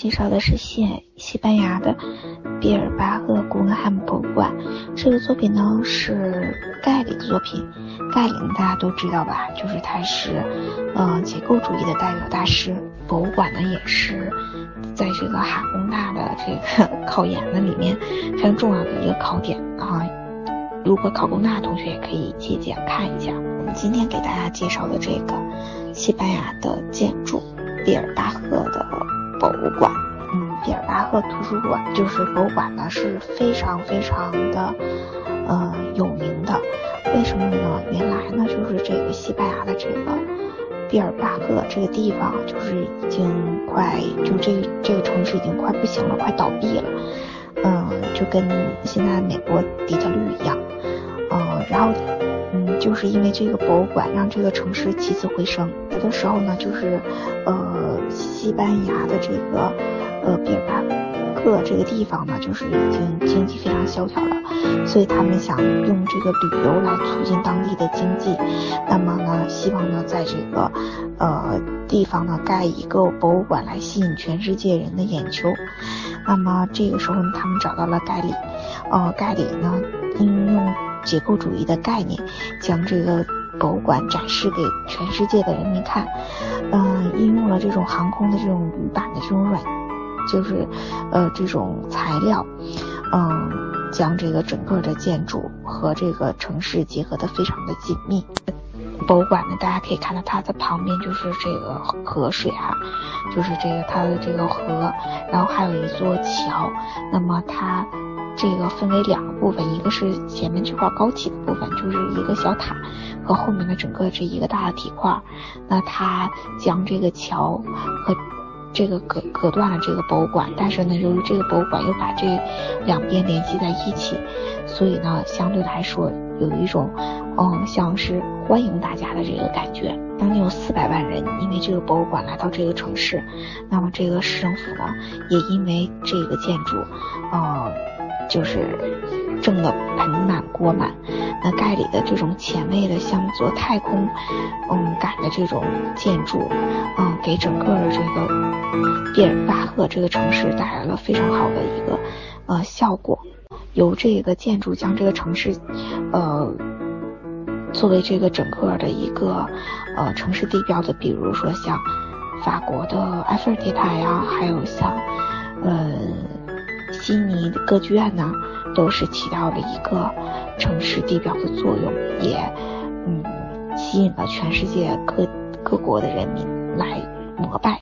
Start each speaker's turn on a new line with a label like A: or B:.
A: 介绍的是西西班牙的毕尔巴鄂古根汉姆博物馆。这个作品呢是盖里的作品。盖里大家都知道吧？就是他是，呃，结构主义的代表大师。博物馆呢也是在这个哈工大的这个 考研的里面非常重要的一个考点啊。如果考工大的同学也可以借鉴看一下。我们今天给大家介绍的这个西班牙的建筑毕尔巴赫博物馆，嗯，毕尔巴赫图书馆就是博物馆呢是非常非常的呃有名的。为什么呢？原来呢就是这个西班牙的这个毕尔巴赫这个地方就是已经快就这这个城市已经快不行了，快倒闭了。嗯，就跟现在美国底特律一样。嗯，然后，嗯，就是因为这个博物馆让这个城市起死回生。的时候呢，就是，呃，西班牙的这个，呃，比尔巴鄂这个地方呢，就是已经经济非常萧条了，所以他们想用这个旅游来促进当地的经济。那么呢，希望呢，在这个，呃，地方呢，盖一个博物馆来吸引全世界人的眼球。那么这个时候呢，他们找到了盖里，呃，盖里呢，应用。结构主义的概念，将这个博物馆展示给全世界的人民看。嗯，应用了这种航空的这种铝板的这种软，就是呃这种材料，嗯，将这个整个的建筑和这个城市结合的非常的紧密。博物馆呢，大家可以看到它的旁边就是这个河水哈，就是这个它的这个河，然后还有一座桥。那么它。这个分为两个部分，一个是前面这块高起的部分，就是一个小塔，和后面的整个这一个大的体块。那它将这个桥和这个隔隔断了这个博物馆，但是呢，由于这个博物馆又把这两边联系在一起，所以呢，相对来说有一种嗯像是欢迎大家的这个感觉。将近有四百万人因为这个博物馆来到这个城市，那么这个市政府呢，也因为这个建筑，呃。就是挣得盆满锅满，那盖里的这种前卫的像做太空，嗯感的这种建筑，嗯给整个的这个毕尔巴赫这个城市带来了非常好的一个呃效果。由这个建筑将这个城市，呃作为这个整个的一个呃城市地标的，比如说像法国的埃菲尔铁塔呀，还有像呃。悉尼歌剧院呢，都是起到了一个城市地标的作用，也嗯吸引了全世界各各国的人民来膜拜。